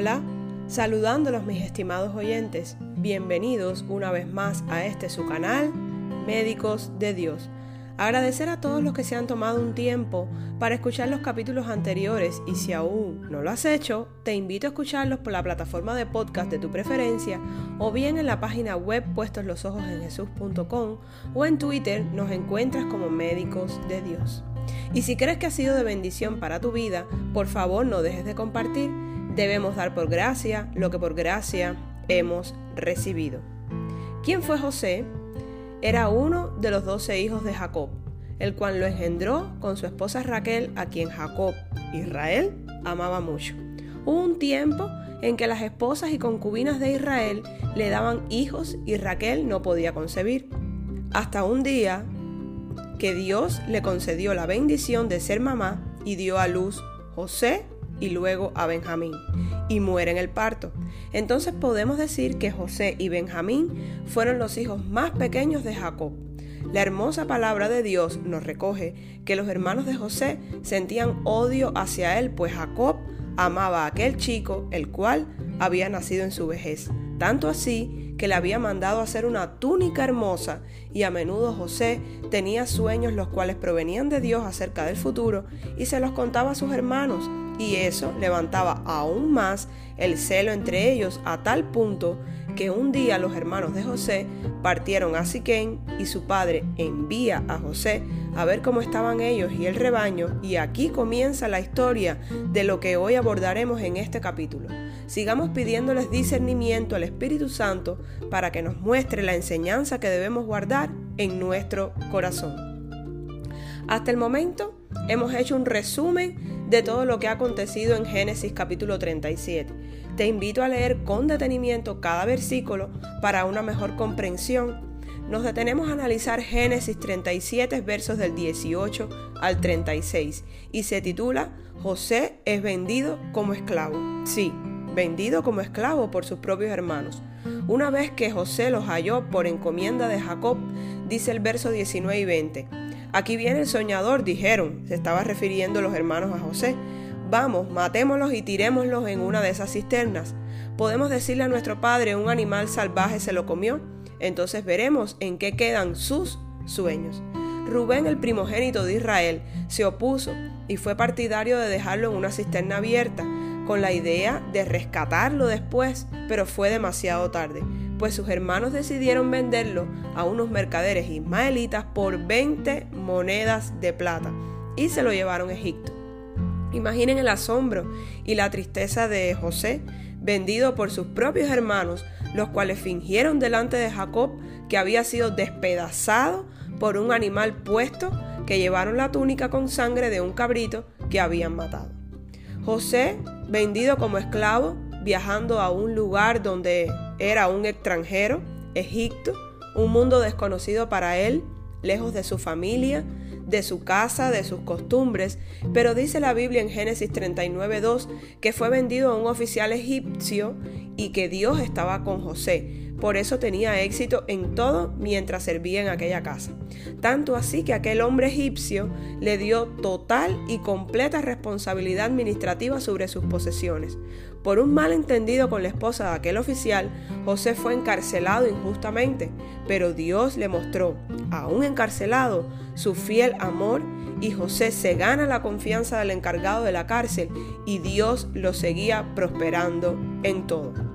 Hola, saludándolos mis estimados oyentes. Bienvenidos una vez más a este su canal, Médicos de Dios. Agradecer a todos los que se han tomado un tiempo para escuchar los capítulos anteriores y si aún no lo has hecho, te invito a escucharlos por la plataforma de podcast de tu preferencia o bien en la página web puestoslosojos.en o en Twitter nos encuentras como Médicos de Dios. Y si crees que ha sido de bendición para tu vida, por favor no dejes de compartir. Debemos dar por gracia lo que por gracia hemos recibido. ¿Quién fue José? Era uno de los doce hijos de Jacob, el cual lo engendró con su esposa Raquel, a quien Jacob, Israel, amaba mucho. Hubo un tiempo en que las esposas y concubinas de Israel le daban hijos y Raquel no podía concebir. Hasta un día que Dios le concedió la bendición de ser mamá y dio a luz José y luego a Benjamín, y muere en el parto. Entonces podemos decir que José y Benjamín fueron los hijos más pequeños de Jacob. La hermosa palabra de Dios nos recoge que los hermanos de José sentían odio hacia él, pues Jacob amaba a aquel chico, el cual había nacido en su vejez. Tanto así que le había mandado hacer una túnica hermosa y a menudo José tenía sueños los cuales provenían de Dios acerca del futuro y se los contaba a sus hermanos y eso levantaba aún más el celo entre ellos a tal punto que un día los hermanos de José partieron a Siquén y su padre envía a José a ver cómo estaban ellos y el rebaño y aquí comienza la historia de lo que hoy abordaremos en este capítulo. Sigamos pidiéndoles discernimiento al Espíritu Santo para que nos muestre la enseñanza que debemos guardar en nuestro corazón. Hasta el momento hemos hecho un resumen de todo lo que ha acontecido en Génesis capítulo 37. Te invito a leer con detenimiento cada versículo para una mejor comprensión. Nos detenemos a analizar Génesis 37 versos del 18 al 36 y se titula José es vendido como esclavo. Sí, vendido como esclavo por sus propios hermanos. Una vez que José los halló por encomienda de Jacob, dice el verso 19 y 20, Aquí viene el soñador, dijeron, se estaba refiriendo los hermanos a José. Vamos, matémoslos y tirémoslos en una de esas cisternas. ¿Podemos decirle a nuestro padre un animal salvaje se lo comió? Entonces veremos en qué quedan sus sueños. Rubén, el primogénito de Israel, se opuso y fue partidario de dejarlo en una cisterna abierta, con la idea de rescatarlo después, pero fue demasiado tarde pues sus hermanos decidieron venderlo a unos mercaderes ismaelitas por 20 monedas de plata y se lo llevaron a Egipto. Imaginen el asombro y la tristeza de José, vendido por sus propios hermanos, los cuales fingieron delante de Jacob que había sido despedazado por un animal puesto que llevaron la túnica con sangre de un cabrito que habían matado. José, vendido como esclavo, viajando a un lugar donde era un extranjero, Egipto, un mundo desconocido para él, lejos de su familia, de su casa, de sus costumbres, pero dice la Biblia en Génesis 39.2 que fue vendido a un oficial egipcio y que Dios estaba con José. Por eso tenía éxito en todo mientras servía en aquella casa. Tanto así que aquel hombre egipcio le dio total y completa responsabilidad administrativa sobre sus posesiones. Por un malentendido con la esposa de aquel oficial, José fue encarcelado injustamente, pero Dios le mostró, aún encarcelado, su fiel amor y José se gana la confianza del encargado de la cárcel y Dios lo seguía prosperando en todo.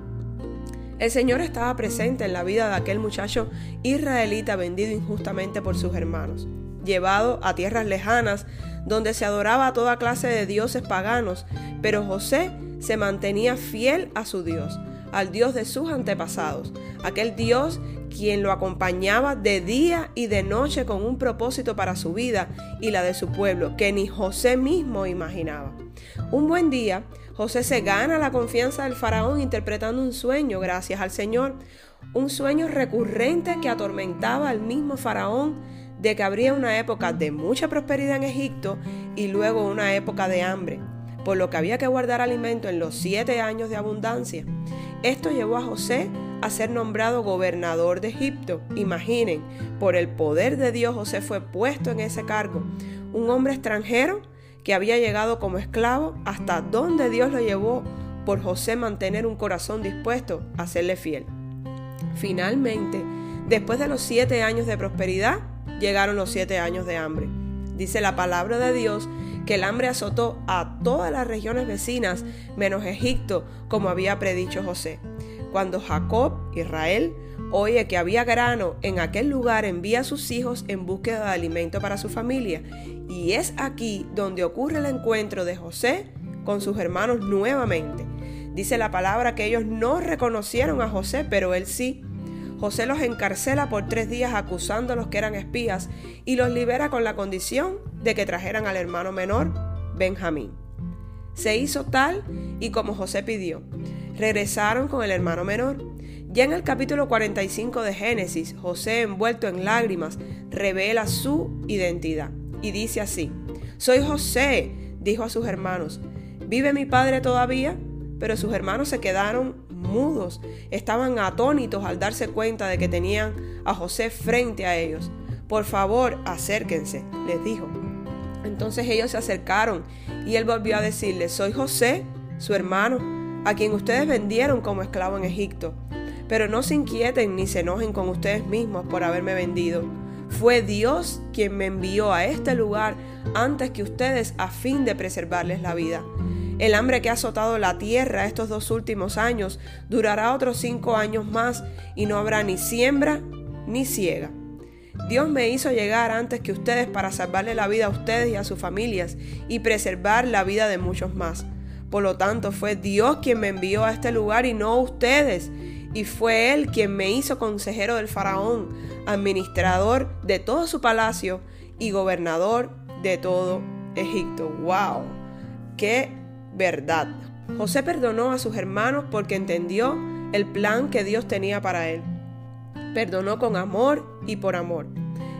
El Señor estaba presente en la vida de aquel muchacho israelita vendido injustamente por sus hermanos, llevado a tierras lejanas donde se adoraba a toda clase de dioses paganos, pero José se mantenía fiel a su Dios, al Dios de sus antepasados, aquel Dios quien lo acompañaba de día y de noche con un propósito para su vida y la de su pueblo que ni José mismo imaginaba. Un buen día, José se gana la confianza del faraón interpretando un sueño gracias al Señor, un sueño recurrente que atormentaba al mismo faraón de que habría una época de mucha prosperidad en Egipto y luego una época de hambre por lo que había que guardar alimento en los siete años de abundancia. Esto llevó a José a ser nombrado gobernador de Egipto. Imaginen, por el poder de Dios José fue puesto en ese cargo. Un hombre extranjero que había llegado como esclavo hasta donde Dios lo llevó por José mantener un corazón dispuesto a serle fiel. Finalmente, después de los siete años de prosperidad, llegaron los siete años de hambre. Dice la palabra de Dios que el hambre azotó a todas las regiones vecinas, menos Egipto, como había predicho José. Cuando Jacob, Israel, oye que había grano en aquel lugar, envía a sus hijos en búsqueda de alimento para su familia. Y es aquí donde ocurre el encuentro de José con sus hermanos nuevamente. Dice la palabra que ellos no reconocieron a José, pero él sí. José los encarcela por tres días acusándolos que eran espías y los libera con la condición de que trajeran al hermano menor, Benjamín. Se hizo tal y como José pidió. Regresaron con el hermano menor. Ya en el capítulo 45 de Génesis, José, envuelto en lágrimas, revela su identidad y dice así, Soy José, dijo a sus hermanos, ¿vive mi padre todavía? Pero sus hermanos se quedaron mudos, estaban atónitos al darse cuenta de que tenían a José frente a ellos. Por favor, acérquense, les dijo. Entonces ellos se acercaron y él volvió a decirles, soy José, su hermano, a quien ustedes vendieron como esclavo en Egipto. Pero no se inquieten ni se enojen con ustedes mismos por haberme vendido. Fue Dios quien me envió a este lugar antes que ustedes a fin de preservarles la vida. El hambre que ha azotado la tierra estos dos últimos años durará otros cinco años más y no habrá ni siembra ni ciega. Dios me hizo llegar antes que ustedes para salvarle la vida a ustedes y a sus familias y preservar la vida de muchos más. Por lo tanto, fue Dios quien me envió a este lugar y no ustedes. Y fue Él quien me hizo consejero del faraón, administrador de todo su palacio y gobernador de todo Egipto. ¡Wow! ¡Qué verdad. José perdonó a sus hermanos porque entendió el plan que Dios tenía para él. Perdonó con amor y por amor.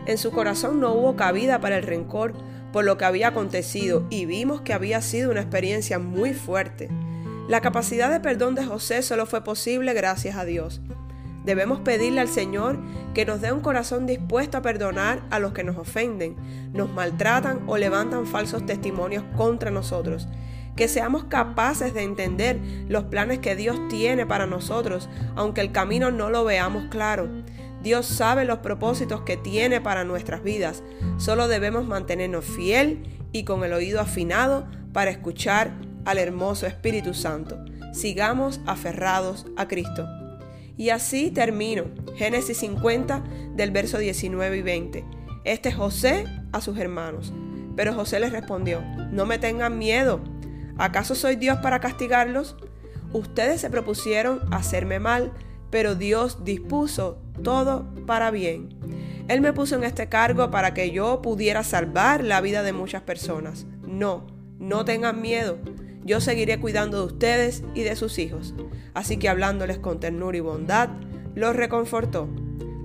En su corazón no hubo cabida para el rencor por lo que había acontecido y vimos que había sido una experiencia muy fuerte. La capacidad de perdón de José solo fue posible gracias a Dios. Debemos pedirle al Señor que nos dé un corazón dispuesto a perdonar a los que nos ofenden, nos maltratan o levantan falsos testimonios contra nosotros que seamos capaces de entender los planes que Dios tiene para nosotros, aunque el camino no lo veamos claro. Dios sabe los propósitos que tiene para nuestras vidas. Solo debemos mantenernos fiel y con el oído afinado para escuchar al hermoso Espíritu Santo. Sigamos aferrados a Cristo. Y así termino. Génesis 50 del verso 19 y 20. Este es José a sus hermanos. Pero José les respondió, no me tengan miedo ¿Acaso soy Dios para castigarlos? Ustedes se propusieron hacerme mal, pero Dios dispuso todo para bien. Él me puso en este cargo para que yo pudiera salvar la vida de muchas personas. No, no tengan miedo. Yo seguiré cuidando de ustedes y de sus hijos. Así que hablándoles con ternura y bondad, los reconfortó.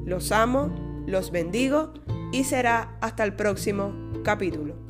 Los amo, los bendigo y será hasta el próximo capítulo.